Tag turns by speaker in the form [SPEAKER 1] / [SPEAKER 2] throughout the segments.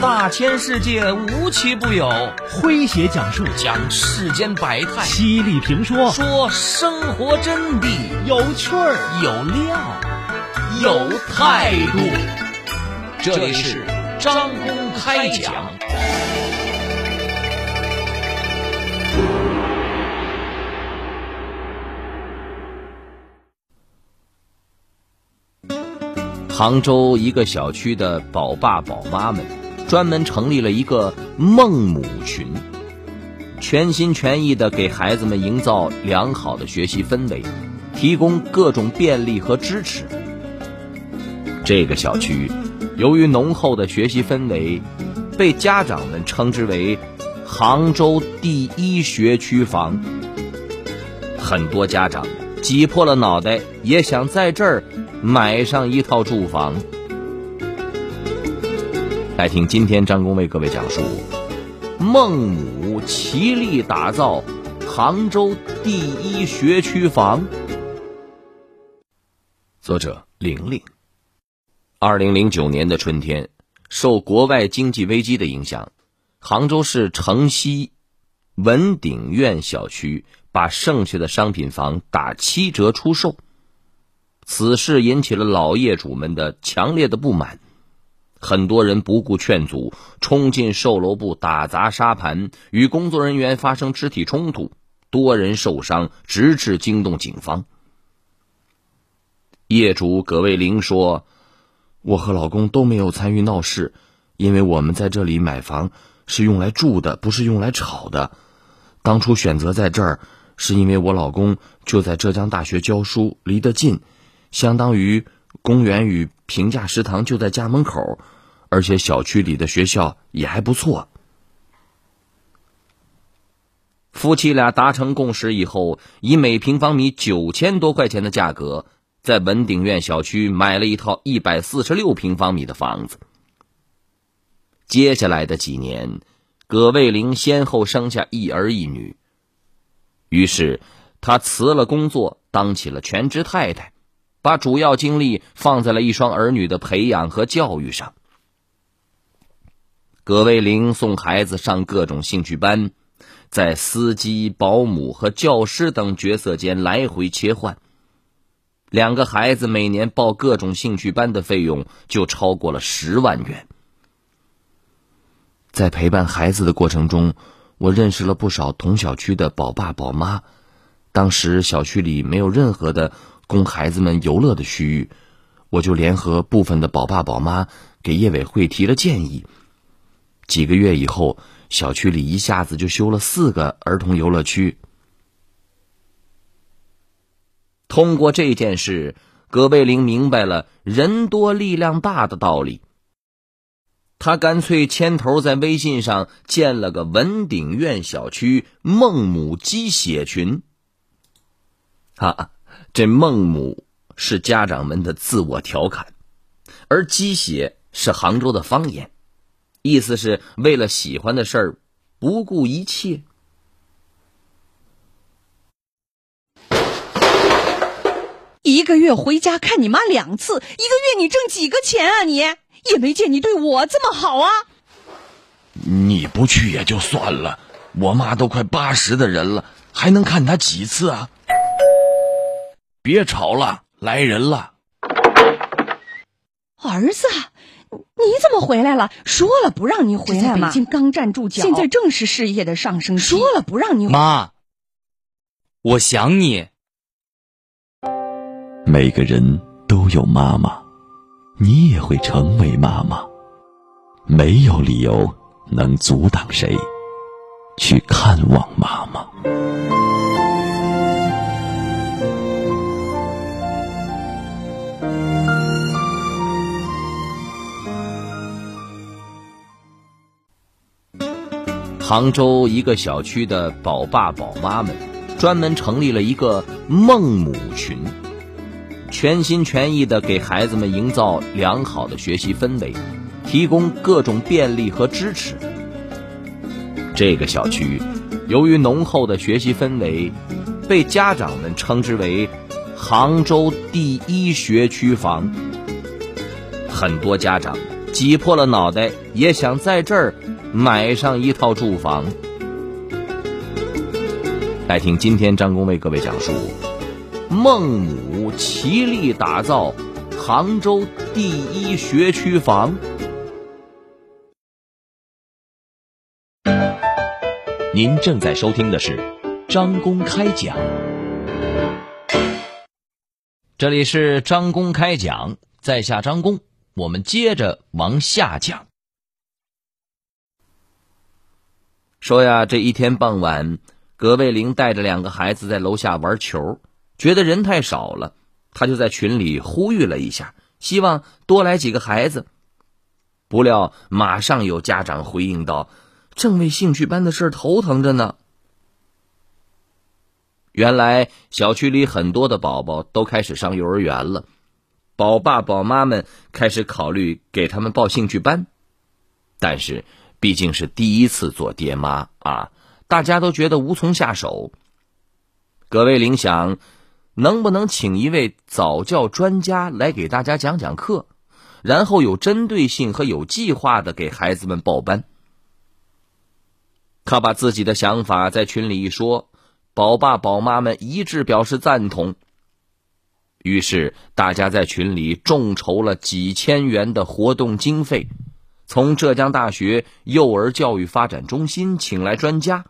[SPEAKER 1] 大千世界无奇不有，
[SPEAKER 2] 诙谐讲述。
[SPEAKER 1] 讲世间百态，
[SPEAKER 2] 犀利评说。
[SPEAKER 1] 说生活真谛，
[SPEAKER 2] 有趣儿。
[SPEAKER 1] 有料。有态度。这里是张公开讲。杭州一个小区的宝爸宝妈们，专门成立了一个孟母群，全心全意的给孩子们营造良好的学习氛围，提供各种便利和支持。这个小区由于浓厚的学习氛围，被家长们称之为“杭州第一学区房”。很多家长挤破了脑袋也想在这儿。买上一套住房，来听今天张工为各位讲述孟母齐力打造杭州第一学区房。作者：玲玲。二零零九年的春天，受国外经济危机的影响，杭州市城西文鼎苑小区把剩下的商品房打七折出售。此事引起了老业主们的强烈的不满，很多人不顾劝阻，冲进售楼部打砸沙盘，与工作人员发生肢体冲突，多人受伤，直至惊动警方。业主葛卫玲说：“我和老公都没有参与闹事，因为我们在这里买房是用来住的，不是用来炒的。当初选择在这儿，是因为我老公就在浙江大学教书，离得近。”相当于公园与平价食堂就在家门口，而且小区里的学校也还不错。夫妻俩达成共识以后，以每平方米九千多块钱的价格，在文鼎苑小区买了一套一百四十六平方米的房子。接下来的几年，葛卫玲先后生下一儿一女，于是她辞了工作，当起了全职太太。把主要精力放在了一双儿女的培养和教育上。葛卫玲送孩子上各种兴趣班，在司机、保姆和教师等角色间来回切换。两个孩子每年报各种兴趣班的费用就超过了十万元。在陪伴孩子的过程中，我认识了不少同小区的宝爸宝妈。当时小区里没有任何的。供孩子们游乐的区域，我就联合部分的宝爸宝妈给业委会提了建议。几个月以后，小区里一下子就修了四个儿童游乐区。通过这件事，葛贝玲明白了“人多力量大”的道理。他干脆牵头在微信上建了个文鼎苑小区孟母鸡血群。哈。这孟母是家长们的自我调侃，而鸡血是杭州的方言，意思是为了喜欢的事儿不顾一切。
[SPEAKER 3] 一个月回家看你妈两次，一个月你挣几个钱啊？你也没见你对我这么好啊！
[SPEAKER 4] 你不去也就算了，我妈都快八十的人了，还能看她几次啊？别吵了，来人了！
[SPEAKER 3] 儿子，你怎么回来了？说了不让你回来吗？北京刚站住脚，现在正是事业的上升期。说了不让你
[SPEAKER 5] 妈，我想你。
[SPEAKER 6] 每个人都有妈妈，你也会成为妈妈。没有理由能阻挡谁去看望妈妈。
[SPEAKER 1] 杭州一个小区的宝爸宝妈们，专门成立了一个梦母群，全心全意的给孩子们营造良好的学习氛围，提供各种便利和支持。这个小区由于浓厚的学习氛围，被家长们称之为杭州第一学区房。很多家长挤破了脑袋也想在这儿买上一套住房。来听今天张工为各位讲述：孟母齐力打造杭州第一学区房。
[SPEAKER 6] 您正在收听的是张公开讲，
[SPEAKER 1] 这里是张公开讲，在下张公，我们接着往下讲。说呀，这一天傍晚，葛卫林带着两个孩子在楼下玩球，觉得人太少了，他就在群里呼吁了一下，希望多来几个孩子。不料，马上有家长回应道。正为兴趣班的事头疼着呢。原来小区里很多的宝宝都开始上幼儿园了，宝爸宝妈们开始考虑给他们报兴趣班，但是毕竟是第一次做爹妈啊，大家都觉得无从下手。葛卫林想，能不能请一位早教专家来给大家讲讲课，然后有针对性和有计划的给孩子们报班。他把自己的想法在群里一说，宝爸宝妈们一致表示赞同。于是大家在群里众筹了几千元的活动经费，从浙江大学幼儿教育发展中心请来专家，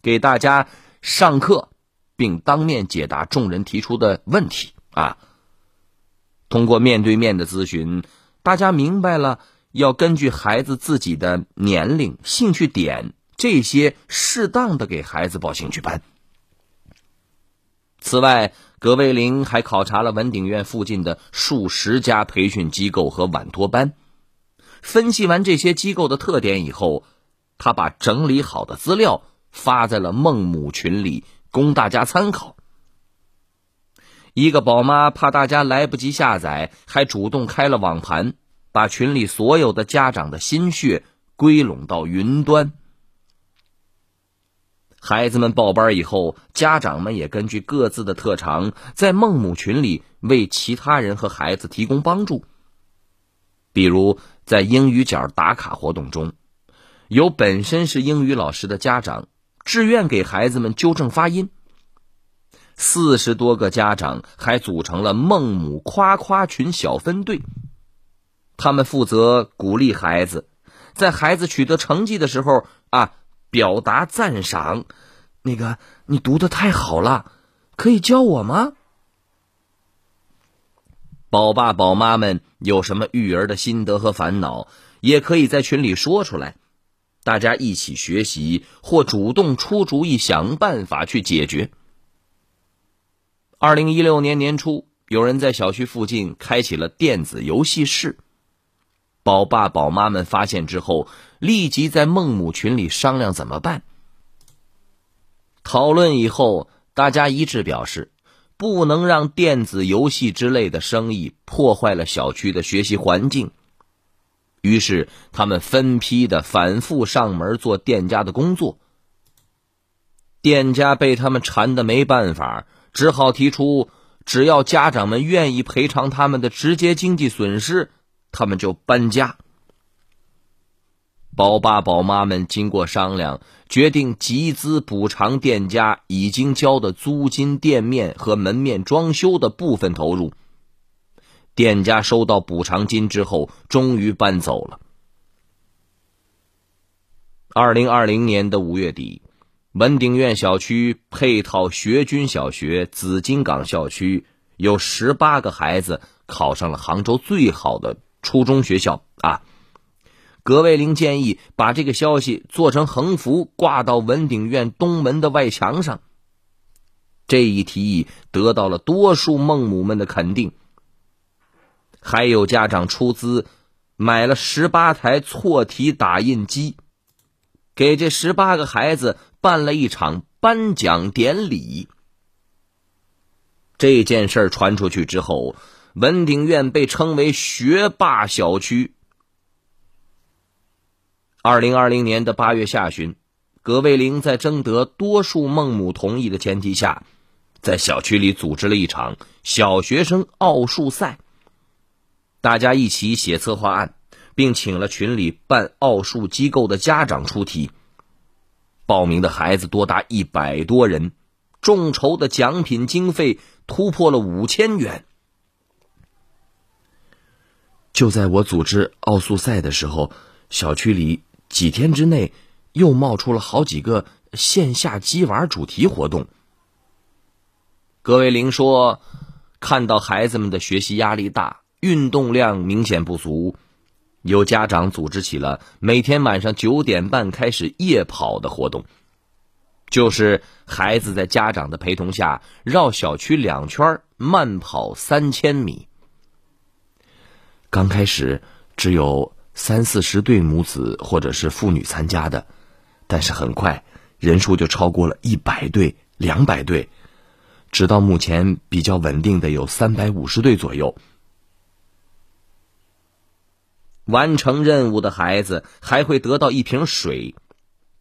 [SPEAKER 1] 给大家上课，并当面解答众人提出的问题。啊，通过面对面的咨询，大家明白了要根据孩子自己的年龄、兴趣点。这些适当的给孩子报兴趣班。此外，葛卫林还考察了文鼎院附近的数十家培训机构和晚托班，分析完这些机构的特点以后，他把整理好的资料发在了孟母群里，供大家参考。一个宝妈怕大家来不及下载，还主动开了网盘，把群里所有的家长的心血归拢到云端。孩子们报班以后，家长们也根据各自的特长，在孟母群里为其他人和孩子提供帮助。比如，在英语角打卡活动中，有本身是英语老师的家长志愿给孩子们纠正发音。四十多个家长还组成了孟母夸夸群小分队，他们负责鼓励孩子，在孩子取得成绩的时候啊。表达赞赏，那个你读的太好了，可以教我吗？宝爸宝妈们有什么育儿的心得和烦恼，也可以在群里说出来，大家一起学习或主动出主意想办法去解决。二零一六年年初，有人在小区附近开启了电子游戏室。宝爸宝妈们发现之后，立即在孟母群里商量怎么办。讨论以后，大家一致表示，不能让电子游戏之类的生意破坏了小区的学习环境。于是，他们分批的反复上门做店家的工作。店家被他们缠的没办法，只好提出，只要家长们愿意赔偿他们的直接经济损失。他们就搬家。宝爸宝妈们经过商量，决定集资补偿店家已经交的租金、店面和门面装修的部分投入。店家收到补偿金之后，终于搬走了。二零二零年的五月底，文鼎苑小区配套学军小学紫金港校区有十八个孩子考上了杭州最好的。初中学校啊，葛卫林建议把这个消息做成横幅，挂到文鼎院东门的外墙上。这一提议得到了多数孟母们的肯定，还有家长出资买了十八台错题打印机，给这十八个孩子办了一场颁奖典礼。这件事传出去之后。文鼎院被称为“学霸小区”。二零二零年的八月下旬，葛卫林在征得多数孟母同意的前提下，在小区里组织了一场小学生奥数赛。大家一起写策划案，并请了群里办奥数机构的家长出题。报名的孩子多达一百多人，众筹的奖品经费突破了五千元。就在我组织奥数赛的时候，小区里几天之内又冒出了好几个线下鸡娃主题活动。葛卫林说：“看到孩子们的学习压力大，运动量明显不足，有家长组织起了每天晚上九点半开始夜跑的活动，就是孩子在家长的陪同下绕小区两圈，慢跑三千米。刚开始只有三四十对母子或者是妇女参加的，但是很快人数就超过了一百对、两百对。”直到目前比较稳定的有三百五十对左右。完成任务的孩子还会得到一瓶水，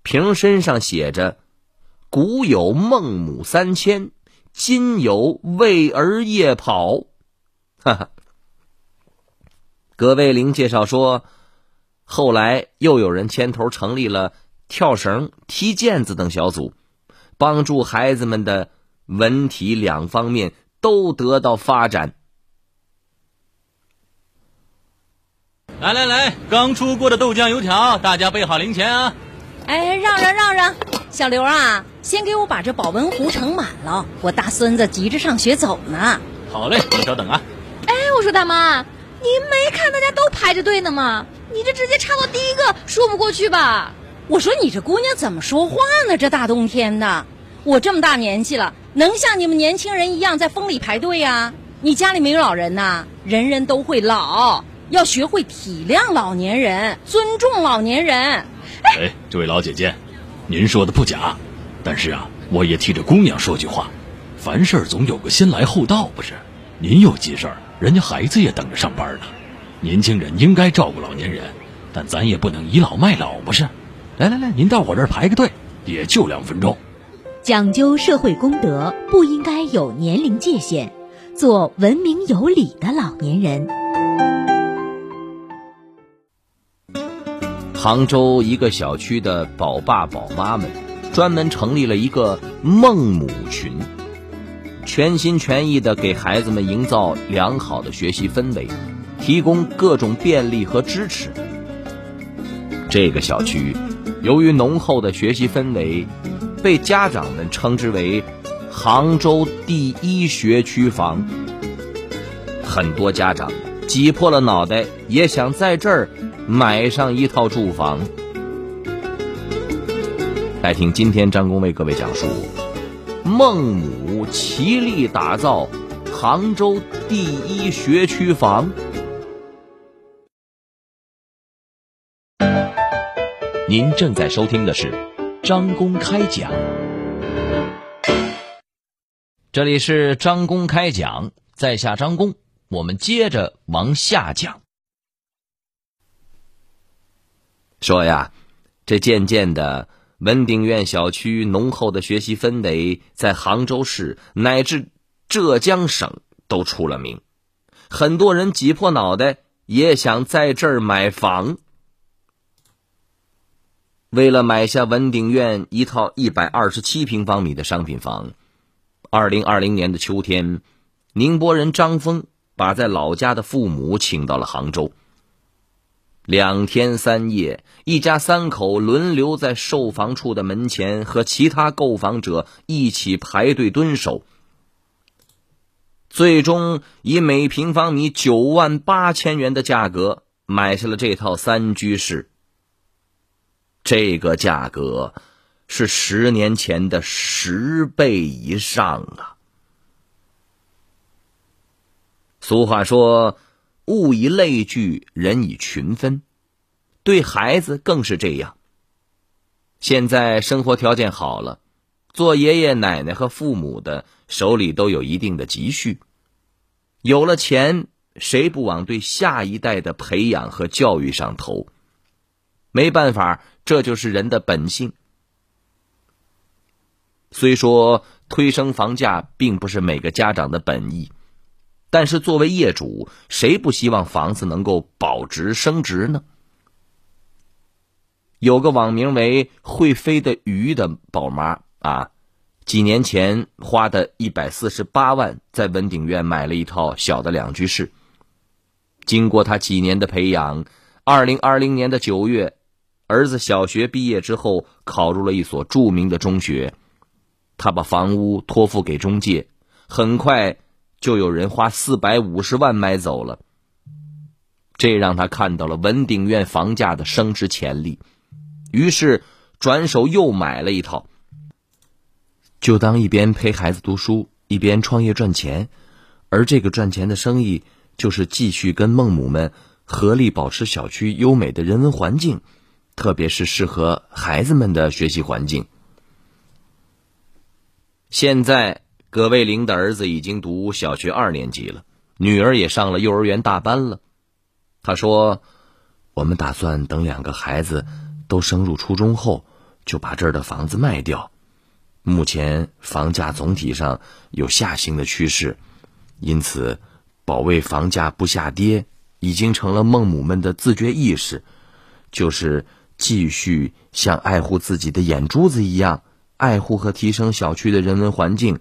[SPEAKER 1] 瓶身上写着“古有孟母三迁，今有为儿夜跑”。哈哈。葛卫林介绍说，后来又有人牵头成立了跳绳、踢毽子等小组，帮助孩子们的。文体两方面都得到发展。
[SPEAKER 2] 来来来，刚出锅的豆浆油条，大家备好零钱啊！
[SPEAKER 7] 哎，让让让让，小刘啊，先给我把这保温壶盛满了，我大孙子急着上学走呢。
[SPEAKER 2] 好嘞，你稍等啊。
[SPEAKER 8] 哎，我说大妈，你没看大家都排着队呢吗？你这直接插到第一个，说不过去吧？
[SPEAKER 7] 我说你这姑娘怎么说话呢？这大冬天的，我这么大年纪了。能像你们年轻人一样在风里排队呀？你家里没有老人呐？人人都会老，要学会体谅老年人，尊重老年人。
[SPEAKER 2] 哎，这位老姐姐，您说的不假，但是啊，我也替这姑娘说句话：凡事总有个先来后到，不是？您有急事儿，人家孩子也等着上班呢。年轻人应该照顾老年人，但咱也不能倚老卖老，不是？来来来，您到我这儿排个队，也就两分钟。
[SPEAKER 9] 讲究社会公德，不应该有年龄界限，做文明有礼的老年人。
[SPEAKER 1] 杭州一个小区的宝爸宝妈们，专门成立了一个孟母群，全心全意的给孩子们营造良好的学习氛围，提供各种便利和支持。这个小区由于浓厚的学习氛围。被家长们称之为“杭州第一学区房”，很多家长挤破了脑袋也想在这儿买上一套住房。来听今天张工为各位讲述：孟母齐力打造杭州第一学区房。
[SPEAKER 6] 您正在收听的是。张公开讲，
[SPEAKER 1] 这里是张公开讲，在下张公，我们接着往下讲。说呀，这渐渐的，文鼎苑小区浓厚的学习氛围，在杭州市乃至浙江省都出了名，很多人挤破脑袋也想在这儿买房。为了买下文鼎苑一套一百二十七平方米的商品房，二零二零年的秋天，宁波人张峰把在老家的父母请到了杭州。两天三夜，一家三口轮流在售房处的门前和其他购房者一起排队蹲守，最终以每平方米九万八千元的价格买下了这套三居室。这个价格是十年前的十倍以上啊！俗话说：“物以类聚，人以群分。”对孩子更是这样。现在生活条件好了，做爷爷奶奶和父母的手里都有一定的积蓄，有了钱，谁不往对下一代的培养和教育上投？没办法。这就是人的本性。虽说推升房价并不是每个家长的本意，但是作为业主，谁不希望房子能够保值升值呢？有个网名为“会飞的鱼”的宝妈啊，几年前花的一百四十八万，在文鼎院买了一套小的两居室。经过他几年的培养，二零二零年的九月，儿子小学毕业之后，考入了一所著名的中学。他把房屋托付给中介，很快。就有人花四百五十万买走了，这让他看到了文鼎院房价的升值潜力，于是转手又买了一套，就当一边陪孩子读书，一边创业赚钱，而这个赚钱的生意就是继续跟孟母们合力保持小区优美的人文环境，特别是适合孩子们的学习环境。现在。葛卫林的儿子已经读小学二年级了，女儿也上了幼儿园大班了。他说：“我们打算等两个孩子都升入初中后，就把这儿的房子卖掉。目前房价总体上有下行的趋势，因此保卫房价不下跌已经成了孟母们的自觉意识，就是继续像爱护自己的眼珠子一样爱护和提升小区的人文环境。”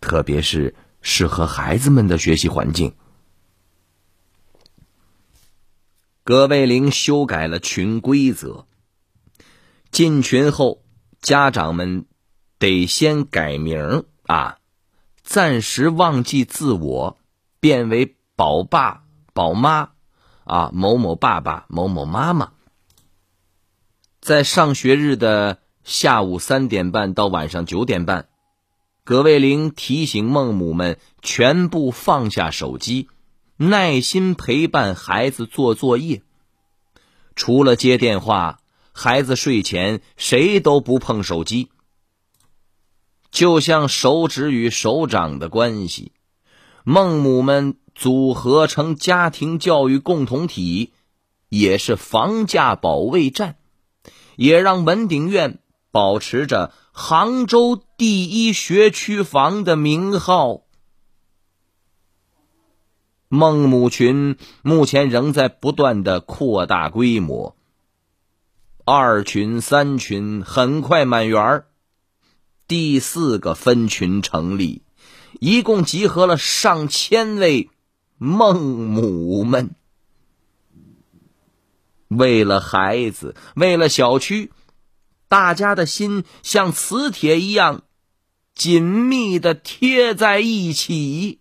[SPEAKER 1] 特别是适合孩子们的学习环境。葛卫林修改了群规则，进群后，家长们得先改名啊，暂时忘记自我，变为宝爸宝妈啊，某某爸爸某某妈妈。在上学日的下午三点半到晚上九点半。葛卫玲提醒孟母们全部放下手机，耐心陪伴孩子做作业。除了接电话，孩子睡前谁都不碰手机。就像手指与手掌的关系，孟母们组合成家庭教育共同体，也是房价保卫战，也让文鼎院保持着。杭州第一学区房的名号，孟母群目前仍在不断的扩大规模，二群、三群很快满员，第四个分群成立，一共集合了上千位孟母们，为了孩子，为了小区。大家的心像磁铁一样紧密的贴在一起。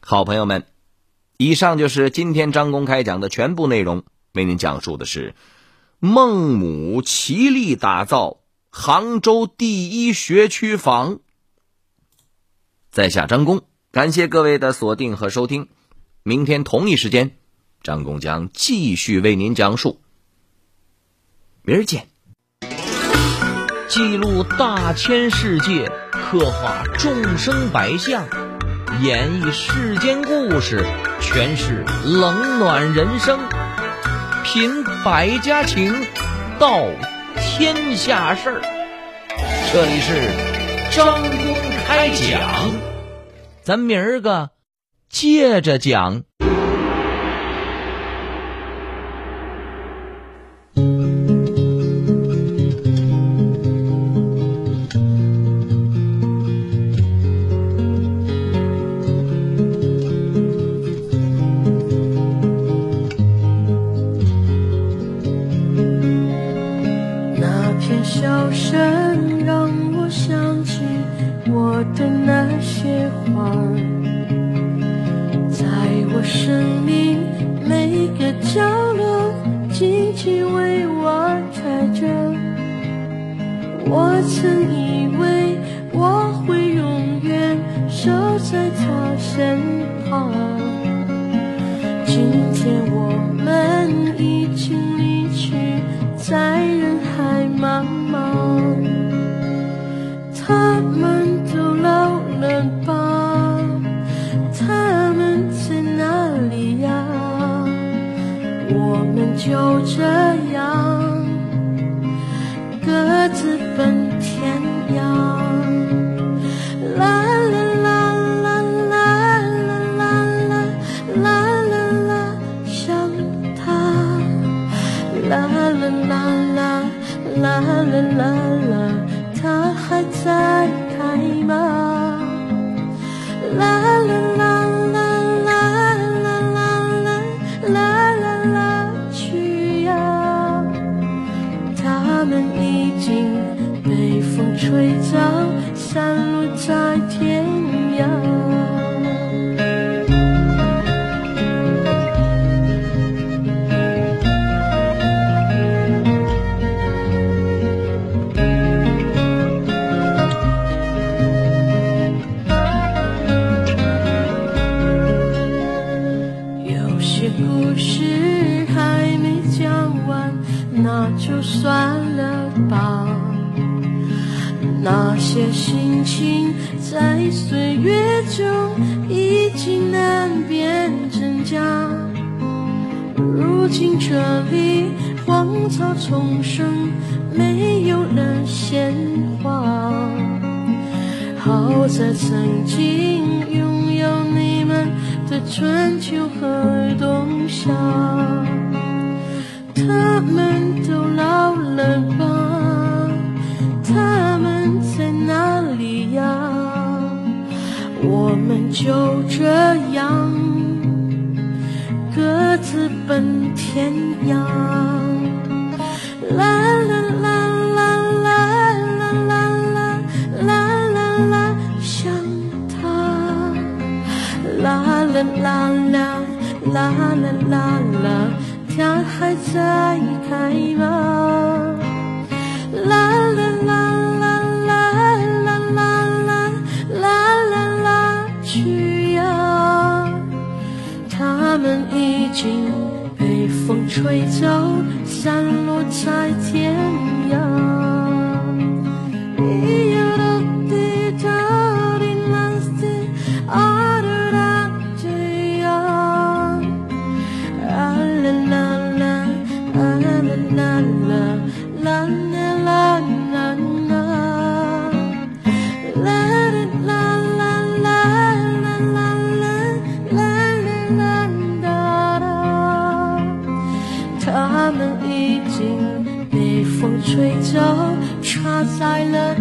[SPEAKER 1] 好朋友们，以上就是今天张公开讲的全部内容。为您讲述的是孟母齐力打造杭州第一学区房。在下张工，感谢各位的锁定和收听。明天同一时间。张工将继续为您讲述。明儿见。记录大千世界，刻画众生百相，演绎世间故事，诠释冷暖人生，品百家情，道天下事儿。这里是张公开讲，咱明儿个接着讲。
[SPEAKER 10] 在曾经拥有你们的春秋和冬夏，他们都老了吧？他们在哪里呀？我们就这样各自奔天涯。啦啦啦啦啦啦啦啦，它还在开吗？啦啦啦啦啦啦啦啦啦啦啦，去呀！它们已经被风吹走，散落在天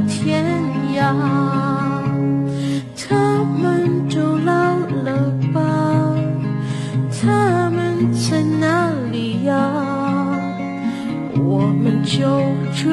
[SPEAKER 10] 天涯。他们都老了吧？他们在哪里呀？我们就这